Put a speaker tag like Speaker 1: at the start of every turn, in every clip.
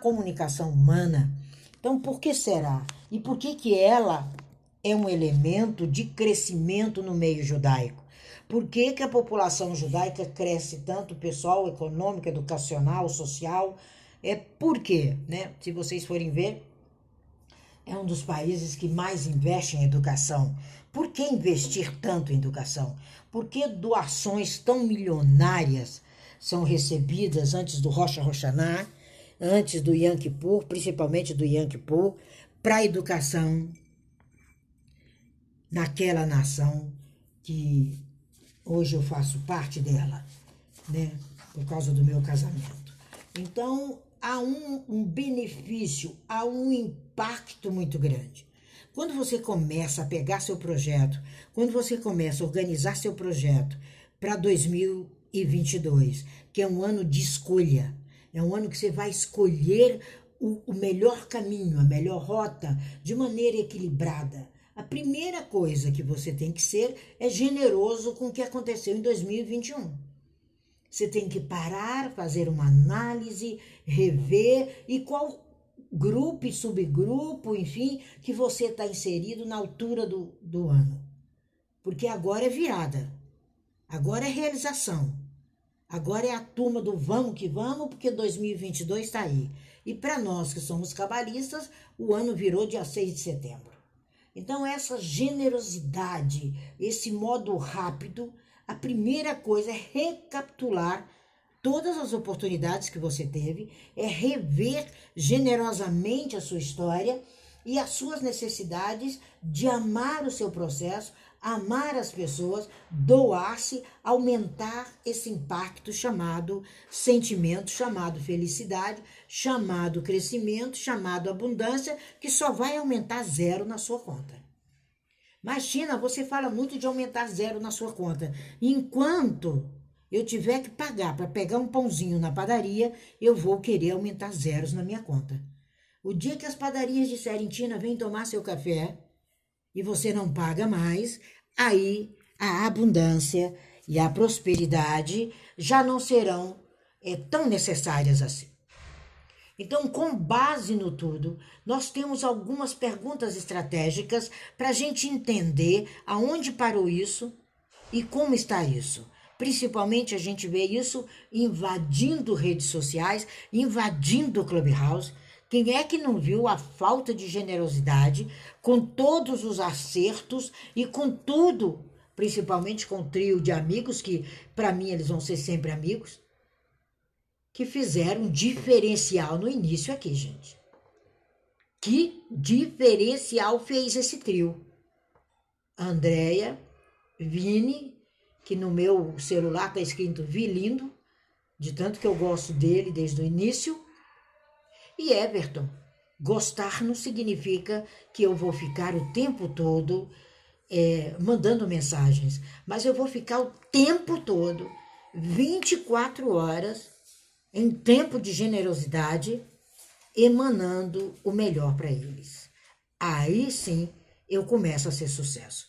Speaker 1: comunicação humana. Então, por que será? E por que que ela é um elemento de crescimento no meio judaico? Por que, que a população judaica cresce tanto, pessoal, econômico, educacional, social? É por quê? Né? Se vocês forem ver, é um dos países que mais investe em educação. Por que investir tanto em educação? Por que doações tão milionárias são recebidas antes do Rocha Rochaná, antes do Yom Kippur, principalmente do Yom Kippur, para a educação naquela nação que hoje eu faço parte dela, né? Por causa do meu casamento. Então, há um, um benefício, há um impacto muito grande. Quando você começa a pegar seu projeto, quando você começa a organizar seu projeto para 2022, que é um ano de escolha, é um ano que você vai escolher o, o melhor caminho, a melhor rota, de maneira equilibrada. A primeira coisa que você tem que ser é generoso com o que aconteceu em 2021. Você tem que parar, fazer uma análise, rever e qual grupo e subgrupo, enfim, que você está inserido na altura do, do ano. Porque agora é virada, agora é realização, agora é a turma do vamos que vamos, porque 2022 está aí. E para nós que somos cabalistas, o ano virou dia 6 de setembro. Então, essa generosidade, esse modo rápido, a primeira coisa é recapitular todas as oportunidades que você teve, é rever generosamente a sua história e as suas necessidades de amar o seu processo, amar as pessoas, doar-se, aumentar esse impacto chamado sentimento, chamado felicidade, chamado crescimento, chamado abundância, que só vai aumentar zero na sua conta. Mas, Tina, você fala muito de aumentar zero na sua conta. Enquanto eu tiver que pagar para pegar um pãozinho na padaria, eu vou querer aumentar zeros na minha conta. O dia que as padarias disserem, Tina, vem tomar seu café, e você não paga mais, aí a abundância e a prosperidade já não serão é, tão necessárias assim. Então, com base no tudo, nós temos algumas perguntas estratégicas para a gente entender aonde parou isso e como está isso. Principalmente a gente vê isso invadindo redes sociais, invadindo o Clubhouse. Quem é que não viu a falta de generosidade com todos os acertos e com tudo, principalmente com o trio de amigos, que para mim eles vão ser sempre amigos, que fizeram um diferencial no início aqui, gente. Que diferencial fez esse trio? Andréia, Vini, que no meu celular está escrito Vilindo, de tanto que eu gosto dele desde o início, e Everton. Gostar não significa que eu vou ficar o tempo todo é, mandando mensagens, mas eu vou ficar o tempo todo, 24 horas, em tempo de generosidade, emanando o melhor para eles. Aí sim eu começo a ser sucesso.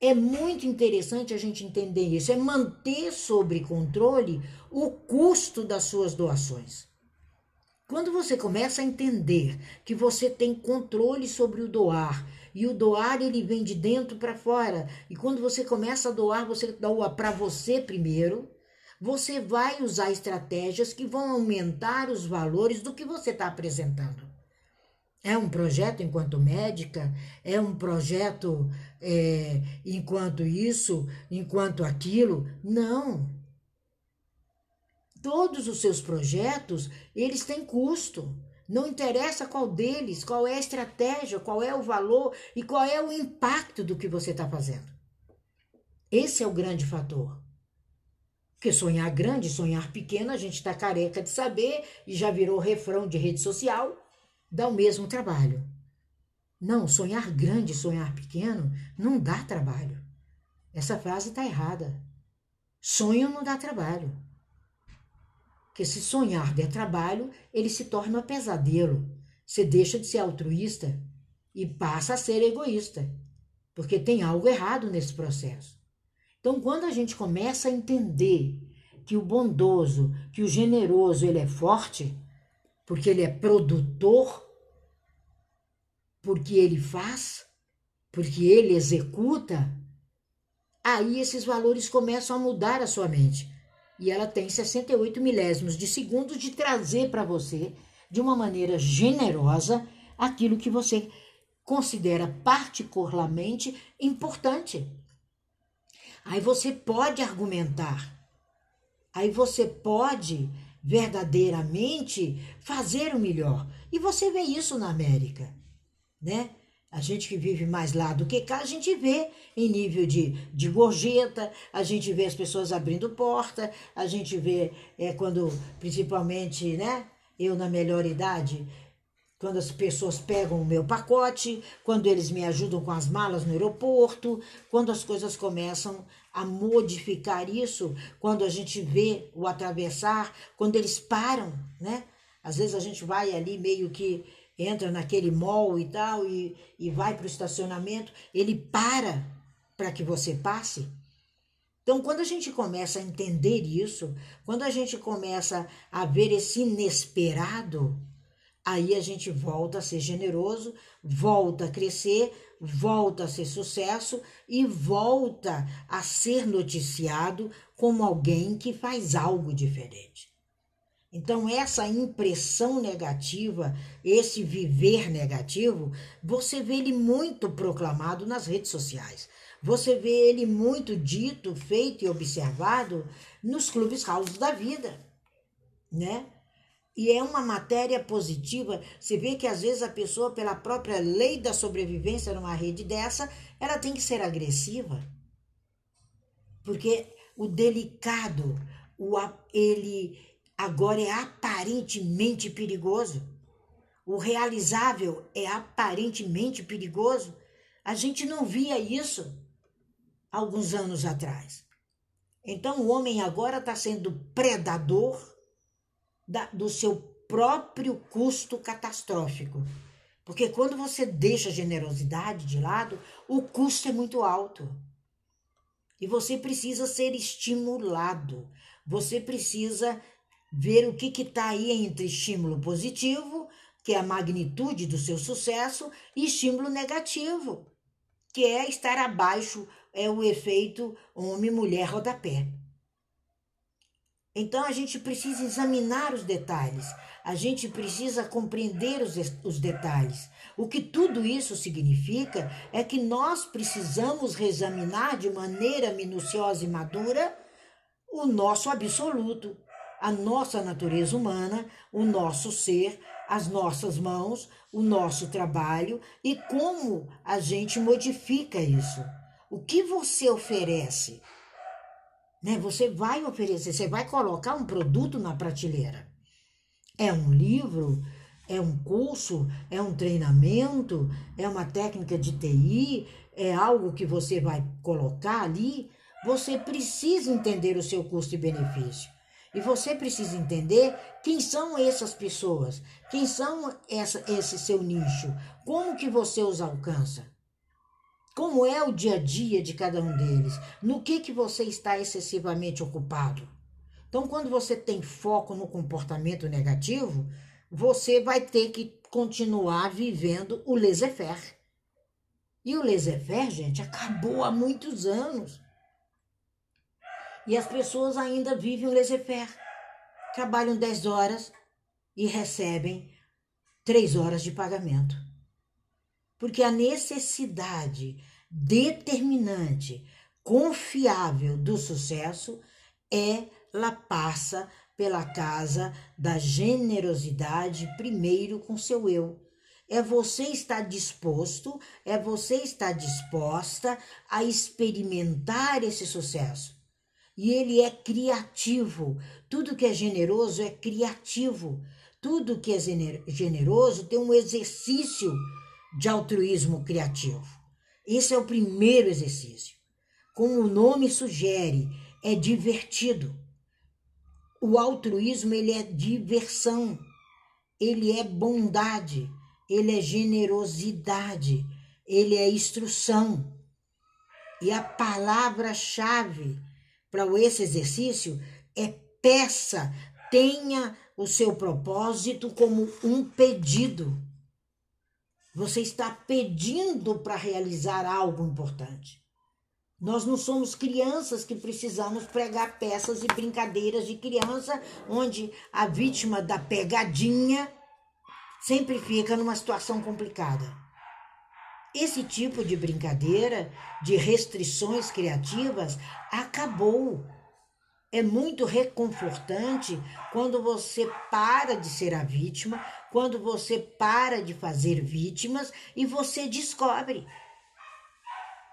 Speaker 1: É muito interessante a gente entender isso, é manter sob controle o custo das suas doações. Quando você começa a entender que você tem controle sobre o doar, e o doar ele vem de dentro para fora, e quando você começa a doar, você doa para você primeiro, você vai usar estratégias que vão aumentar os valores do que você está apresentando. É um projeto enquanto médica, é um projeto é, enquanto isso, enquanto aquilo. Não. Todos os seus projetos, eles têm custo. Não interessa qual deles, qual é a estratégia, qual é o valor e qual é o impacto do que você está fazendo. Esse é o grande fator. Porque sonhar grande, sonhar pequeno, a gente está careca de saber e já virou refrão de rede social, dá o mesmo trabalho. Não, sonhar grande, sonhar pequeno não dá trabalho. Essa frase está errada. Sonho não dá trabalho. Porque se sonhar der trabalho, ele se torna pesadelo. Você deixa de ser altruísta e passa a ser egoísta. Porque tem algo errado nesse processo. Então, quando a gente começa a entender que o bondoso, que o generoso, ele é forte, porque ele é produtor, porque ele faz, porque ele executa, aí esses valores começam a mudar a sua mente. E ela tem 68 milésimos de segundo de trazer para você, de uma maneira generosa, aquilo que você considera particularmente importante. Aí você pode argumentar, aí você pode verdadeiramente fazer o melhor. E você vê isso na América, né? A gente que vive mais lá do que cá, a gente vê em nível de, de gorjeta, a gente vê as pessoas abrindo porta, a gente vê é, quando, principalmente, né? Eu na melhor idade, quando as pessoas pegam o meu pacote, quando eles me ajudam com as malas no aeroporto, quando as coisas começam a modificar isso, quando a gente vê o atravessar, quando eles param, né? Às vezes a gente vai ali meio que entra naquele mall e tal e, e vai para o estacionamento, ele para para que você passe. Então, quando a gente começa a entender isso, quando a gente começa a ver esse inesperado, aí a gente volta a ser generoso, volta a crescer, volta a ser sucesso e volta a ser noticiado como alguém que faz algo diferente. Então, essa impressão negativa, esse viver negativo, você vê ele muito proclamado nas redes sociais. Você vê ele muito dito, feito e observado nos clubes house da vida, né? E é uma matéria positiva. Você vê que às vezes a pessoa, pela própria lei da sobrevivência numa rede dessa, ela tem que ser agressiva. Porque o delicado, o, ele agora é aparentemente perigoso. O realizável é aparentemente perigoso. A gente não via isso alguns anos atrás. Então o homem agora está sendo predador da, do seu próprio custo catastrófico. Porque quando você deixa a generosidade de lado, o custo é muito alto. E você precisa ser estimulado. Você precisa ver o que está aí entre estímulo positivo, que é a magnitude do seu sucesso, e estímulo negativo, que é estar abaixo, é o efeito homem-mulher rodapé. Então a gente precisa examinar os detalhes, a gente precisa compreender os, os detalhes. O que tudo isso significa é que nós precisamos reexaminar de maneira minuciosa e madura o nosso absoluto, a nossa natureza humana, o nosso ser, as nossas mãos, o nosso trabalho e como a gente modifica isso. O que você oferece né? Você vai oferecer, você vai colocar um produto na prateleira. É um livro, é um curso, é um treinamento, é uma técnica de TI, é algo que você vai colocar ali. Você precisa entender o seu custo e benefício. E você precisa entender quem são essas pessoas, quem são essa, esse seu nicho, como que você os alcança. Como é o dia a dia de cada um deles? No que que você está excessivamente ocupado? Então, quando você tem foco no comportamento negativo, você vai ter que continuar vivendo o laissez-faire. E o laissez-faire, gente, acabou há muitos anos. E as pessoas ainda vivem o laissez-faire. Trabalham 10 horas e recebem 3 horas de pagamento. Porque a necessidade determinante, confiável do sucesso é ela passa pela casa da generosidade primeiro com seu eu. É você estar disposto, é você estar disposta a experimentar esse sucesso. E ele é criativo. Tudo que é generoso é criativo. Tudo que é generoso tem um exercício de altruísmo criativo. Esse é o primeiro exercício. Como o nome sugere, é divertido. O altruísmo ele é diversão, ele é bondade, ele é generosidade, ele é instrução. E a palavra-chave para esse exercício é peça, tenha o seu propósito como um pedido. Você está pedindo para realizar algo importante. Nós não somos crianças que precisamos pregar peças e brincadeiras de criança, onde a vítima da pegadinha sempre fica numa situação complicada. Esse tipo de brincadeira, de restrições criativas, acabou. É muito reconfortante quando você para de ser a vítima, quando você para de fazer vítimas e você descobre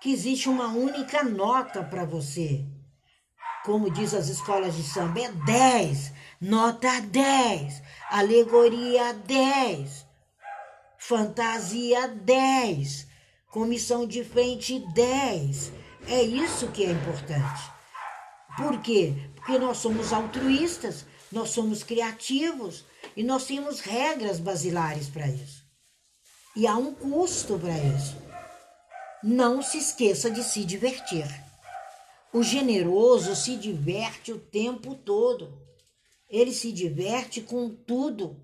Speaker 1: que existe uma única nota para você. Como diz as escolas de samba, é 10, nota 10, alegoria 10, fantasia 10, comissão de frente 10. É isso que é importante. Por quê? Porque nós somos altruístas, nós somos criativos e nós temos regras basilares para isso. E há um custo para isso. Não se esqueça de se divertir. O generoso se diverte o tempo todo. Ele se diverte com tudo.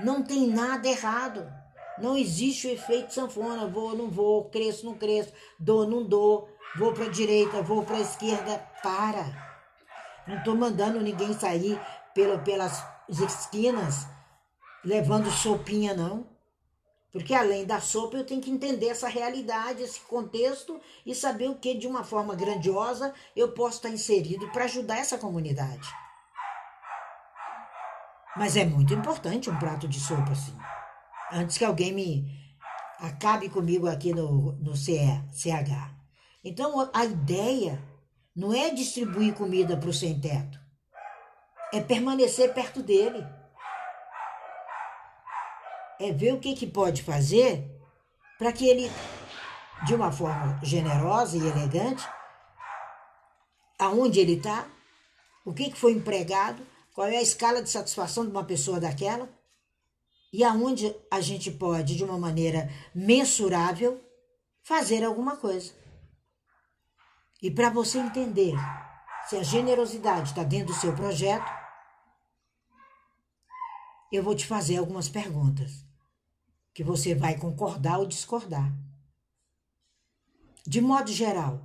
Speaker 1: Não tem nada errado. Não existe o efeito sanfona. Vou, não vou, cresço, não cresço, dou, não dou, vou para a direita, vou para a esquerda. Para. Não estou mandando ninguém sair pelo, pelas esquinas levando sopinha, não. Porque além da sopa, eu tenho que entender essa realidade, esse contexto e saber o que, de uma forma grandiosa, eu posso estar inserido para ajudar essa comunidade. Mas é muito importante um prato de sopa assim. Antes que alguém me acabe comigo aqui no, no CH. Então, a ideia não é distribuir comida para o sem-teto, é permanecer perto dele é ver o que, que pode fazer para que ele, de uma forma generosa e elegante, aonde ele está, o que, que foi empregado, qual é a escala de satisfação de uma pessoa daquela, e aonde a gente pode, de uma maneira mensurável, fazer alguma coisa. E para você entender se a generosidade está dentro do seu projeto, eu vou te fazer algumas perguntas que você vai concordar ou discordar. De modo geral,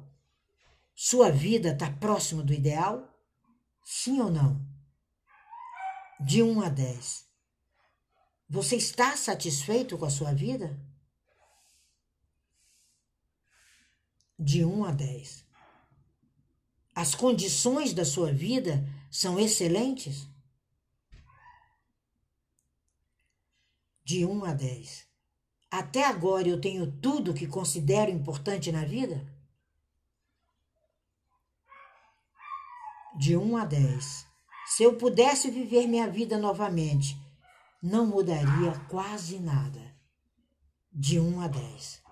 Speaker 1: sua vida está próximo do ideal? Sim ou não? De 1 a 10. Você está satisfeito com a sua vida? De 1 a 10. As condições da sua vida são excelentes? de 1 a 10. Até agora eu tenho tudo que considero importante na vida? De 1 a 10. Se eu pudesse viver minha vida novamente, não mudaria quase nada. De 1 a 10.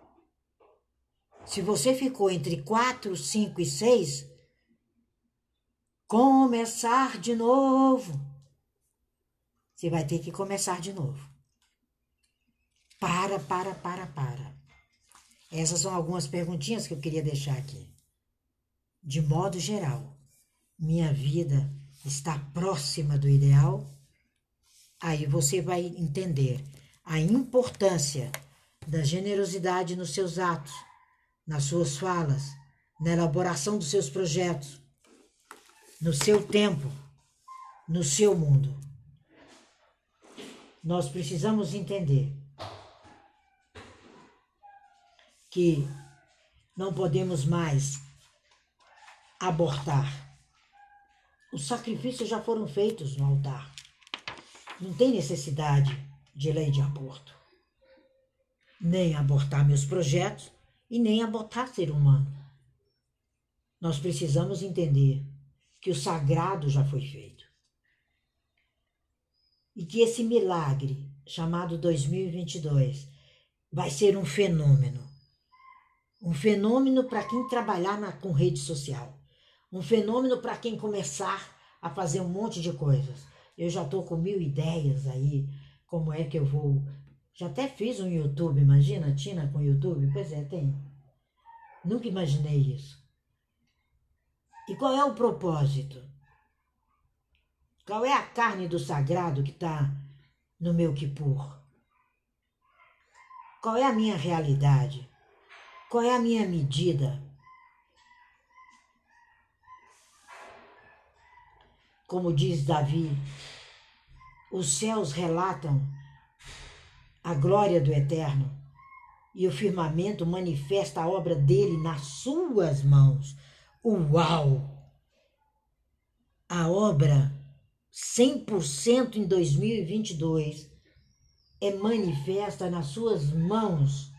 Speaker 1: Se você ficou entre 4, 5 e 6, começar de novo. Você vai ter que começar de novo. Para, para, para, para. Essas são algumas perguntinhas que eu queria deixar aqui. De modo geral, minha vida está próxima do ideal? Aí você vai entender a importância da generosidade nos seus atos, nas suas falas, na elaboração dos seus projetos, no seu tempo, no seu mundo. Nós precisamos entender que não podemos mais abortar. Os sacrifícios já foram feitos no altar. Não tem necessidade de lei de aborto. Nem abortar meus projetos e nem abortar ser humano. Nós precisamos entender que o sagrado já foi feito. E que esse milagre, chamado 2022, vai ser um fenômeno um fenômeno para quem trabalhar na, com rede social. Um fenômeno para quem começar a fazer um monte de coisas. Eu já estou com mil ideias aí, como é que eu vou. Já até fiz um YouTube, imagina, Tina com YouTube? Pois é, tem. Nunca imaginei isso. E qual é o propósito? Qual é a carne do sagrado que está no meu Kippur? Qual é a minha realidade? Qual é a minha medida? Como diz Davi, os céus relatam a glória do Eterno e o firmamento manifesta a obra dele nas suas mãos. Uau! A obra 100% em 2022 é manifesta nas suas mãos.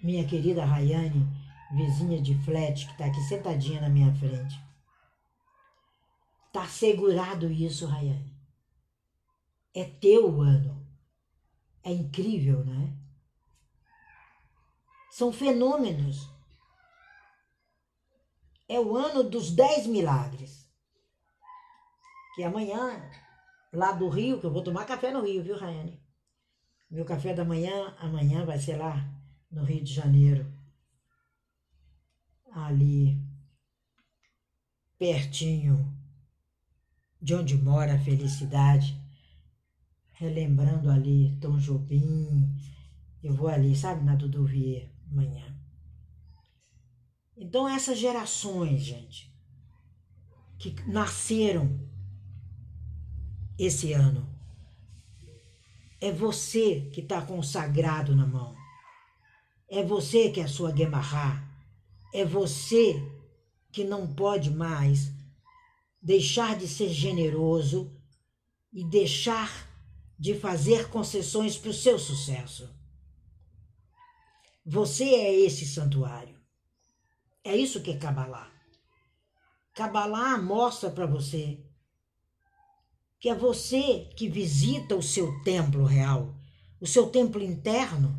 Speaker 1: Minha querida Rayane, vizinha de flat, que está aqui sentadinha na minha frente. Tá segurado isso, Rayane. É teu ano. É incrível, né? São fenômenos. É o ano dos dez milagres. Que amanhã, lá do Rio, que eu vou tomar café no Rio, viu, Rayane? Meu café da manhã, amanhã vai ser lá no Rio de Janeiro. Ali, pertinho de onde mora a felicidade, relembrando ali Tom Jobim. Eu vou ali, sabe, na Duduvier, amanhã. Então, essas gerações, gente, que nasceram esse ano, é você que está com o sagrado na mão. É você que é a sua Guemará. É você que não pode mais deixar de ser generoso e deixar de fazer concessões para o seu sucesso. Você é esse santuário. É isso que é Kabbalah. Kabbalah mostra para você que é você que visita o seu templo real, o seu templo interno,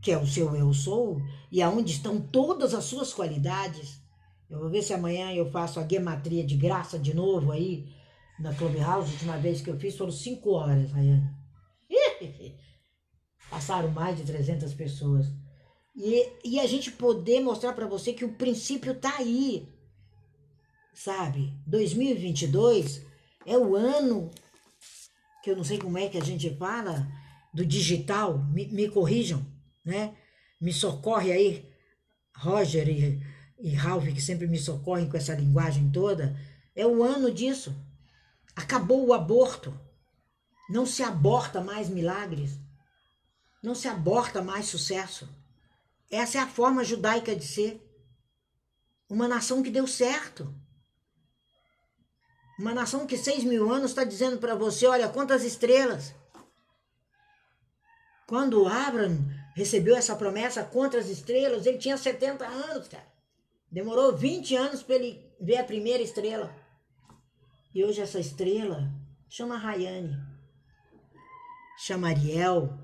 Speaker 1: que é o seu eu sou, e aonde estão todas as suas qualidades eu vou ver se amanhã eu faço a gematria de graça de novo aí na Clubhouse. A última vez que eu fiz foram cinco horas, Rayane. Passaram mais de 300 pessoas. E, e a gente poder mostrar para você que o princípio tá aí. Sabe? 2022 é o ano que eu não sei como é que a gente fala do digital. Me, me corrijam, né? Me socorre aí, Roger e e Ralph, que sempre me socorrem com essa linguagem toda, é o ano disso. Acabou o aborto. Não se aborta mais milagres. Não se aborta mais sucesso. Essa é a forma judaica de ser. Uma nação que deu certo. Uma nação que seis mil anos está dizendo para você: olha, quantas estrelas. Quando Abraão recebeu essa promessa contra as estrelas, ele tinha 70 anos, cara. Demorou 20 anos para ele ver a primeira estrela. E hoje essa estrela chama Rayane, chama Ariel,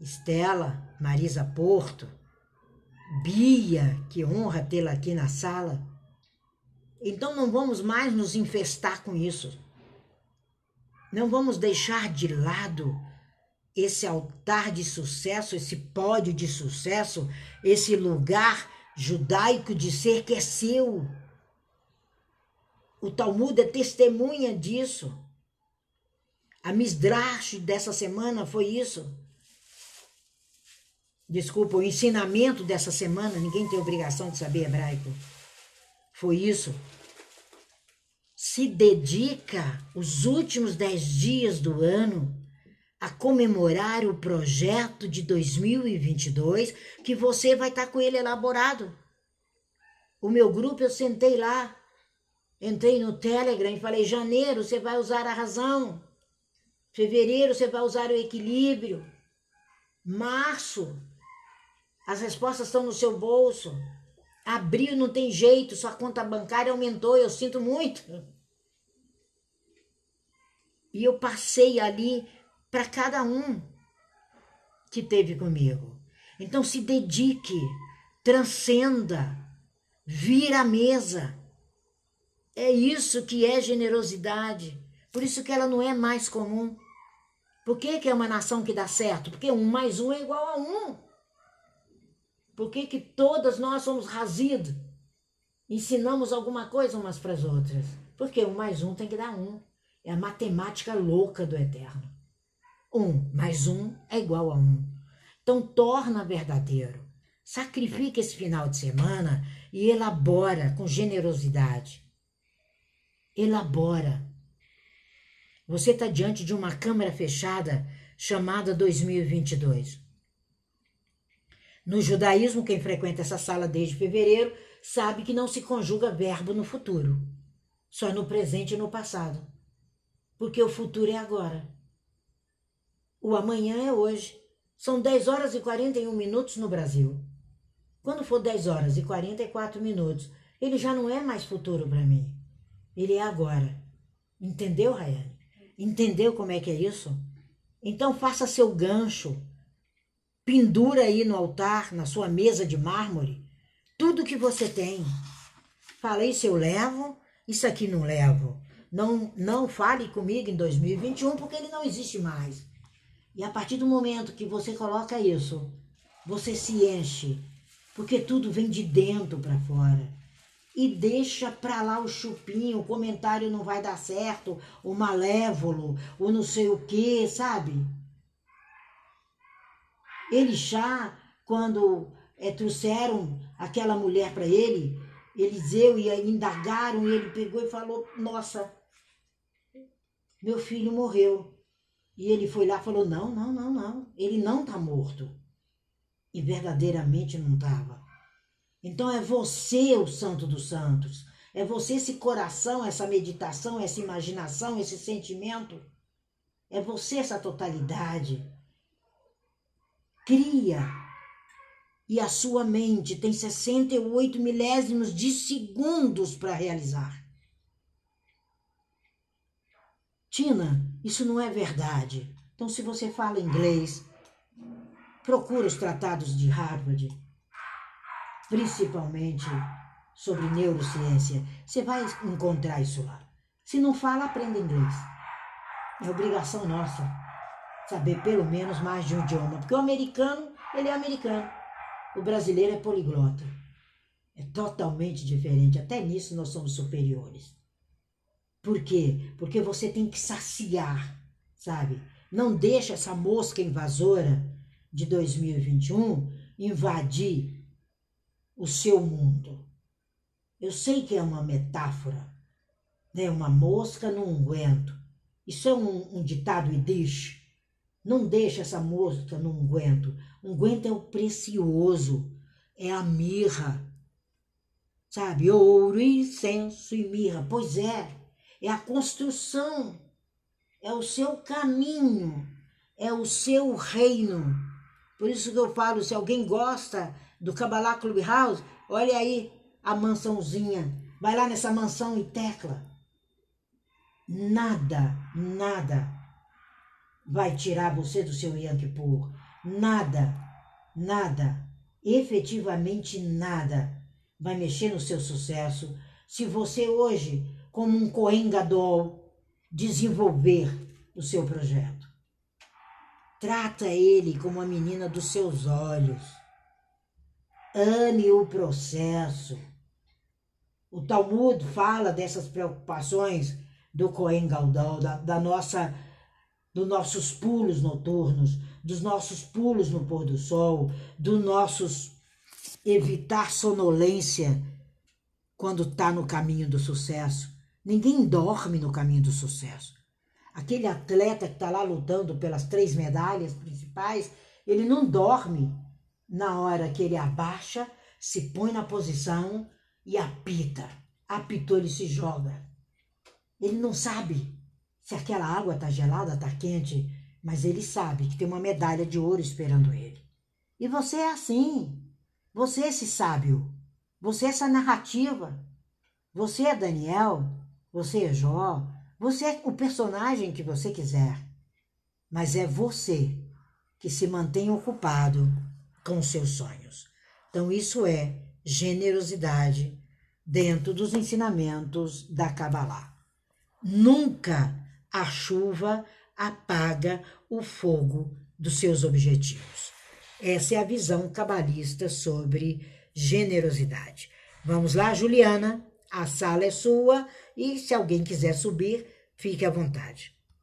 Speaker 1: Estela, Marisa Porto, Bia, que honra tê-la aqui na sala. Então não vamos mais nos infestar com isso. Não vamos deixar de lado esse altar de sucesso, esse pódio de sucesso, esse lugar judaico de ser que é seu. O Talmud é testemunha disso. A Misdrash dessa semana foi isso. Desculpa, o ensinamento dessa semana, ninguém tem obrigação de saber hebraico. Foi isso. Se dedica os últimos dez dias do ano a comemorar o projeto de 2022, que você vai estar tá com ele elaborado. O meu grupo, eu sentei lá, entrei no Telegram e falei: janeiro você vai usar a razão, fevereiro você vai usar o equilíbrio, março as respostas estão no seu bolso, abril não tem jeito, sua conta bancária aumentou, eu sinto muito. E eu passei ali para cada um que teve comigo. Então se dedique, transcenda, vira a mesa. É isso que é generosidade. Por isso que ela não é mais comum. Por que, que é uma nação que dá certo? Porque um mais um é igual a um. Por que, que todas nós somos razidos? ensinamos alguma coisa umas para as outras. Porque um mais um tem que dar um. É a matemática louca do eterno. Um mais um é igual a um. Então torna verdadeiro. Sacrifica esse final de semana e elabora com generosidade. Elabora. Você está diante de uma câmara fechada chamada 2022. No judaísmo, quem frequenta essa sala desde fevereiro sabe que não se conjuga verbo no futuro, só no presente e no passado. Porque o futuro é agora. O amanhã é hoje. São 10 horas e 41 minutos no Brasil. Quando for 10 horas e 44 minutos, ele já não é mais futuro para mim. Ele é agora. Entendeu, Rayane? Entendeu como é que é isso? Então faça seu gancho Pendura aí no altar, na sua mesa de mármore, tudo que você tem. Fala, isso eu levo, isso aqui não levo. Não, não fale comigo em 2021 porque ele não existe mais. E a partir do momento que você coloca isso, você se enche, porque tudo vem de dentro para fora. E deixa para lá o chupinho, o comentário não vai dar certo, o malévolo, o não sei o que, sabe? Elixá, quando é, trouxeram aquela mulher para ele, Eliseu e indagaram, e ele pegou e falou: Nossa, meu filho morreu. E ele foi lá e falou: Não, não, não, não, ele não está morto. E verdadeiramente não estava. Então é você o Santo dos Santos. É você esse coração, essa meditação, essa imaginação, esse sentimento. É você essa totalidade cria. E a sua mente tem 68 milésimos de segundos para realizar. Tina, isso não é verdade. Então, se você fala inglês, procura os tratados de Harvard, principalmente sobre neurociência. Você vai encontrar isso lá. Se não fala, aprenda inglês. É obrigação nossa saber pelo menos mais de um idioma, porque o americano, ele é americano. O brasileiro é poliglota. É totalmente diferente. Até nisso nós somos superiores. Por quê? Porque você tem que saciar, sabe? Não deixa essa mosca invasora de 2021 invadir o seu mundo. Eu sei que é uma metáfora, né? Uma mosca no unguento. Isso é um, um ditado idish, não deixa essa mosca no unguento. Unguento é o precioso, é a mirra. Sabe? Ouro, incenso e mirra. Pois é, é a construção, é o seu caminho, é o seu reino. Por isso que eu falo, se alguém gosta do Kabbalah Clubhouse, olha aí a mansãozinha. Vai lá nessa mansão e tecla. Nada, nada vai tirar você do seu Kippur. Nada, nada, efetivamente nada vai mexer no seu sucesso se você hoje, como um Coen Gadol, desenvolver o seu projeto. Trata ele como a menina dos seus olhos. Ame o processo. O Talmud fala dessas preocupações do Coen Gadol, da, da nossa dos nossos pulos noturnos, dos nossos pulos no pôr do sol, dos nossos evitar sonolência quando está no caminho do sucesso. Ninguém dorme no caminho do sucesso. Aquele atleta que está lá lutando pelas três medalhas principais, ele não dorme na hora que ele abaixa, se põe na posição e apita. Apitou, ele se joga. Ele não sabe se aquela água está gelada, está quente, mas ele sabe que tem uma medalha de ouro esperando ele. E você é assim. Você é esse sábio. Você é essa narrativa. Você é Daniel. Você é Jó. Você é o personagem que você quiser. Mas é você que se mantém ocupado com seus sonhos. Então, isso é generosidade dentro dos ensinamentos da Kabbalah. Nunca a chuva apaga o fogo dos seus objetivos. Essa é a visão cabalista sobre generosidade. Vamos lá, Juliana, a sala é sua e se alguém quiser subir, fique à vontade.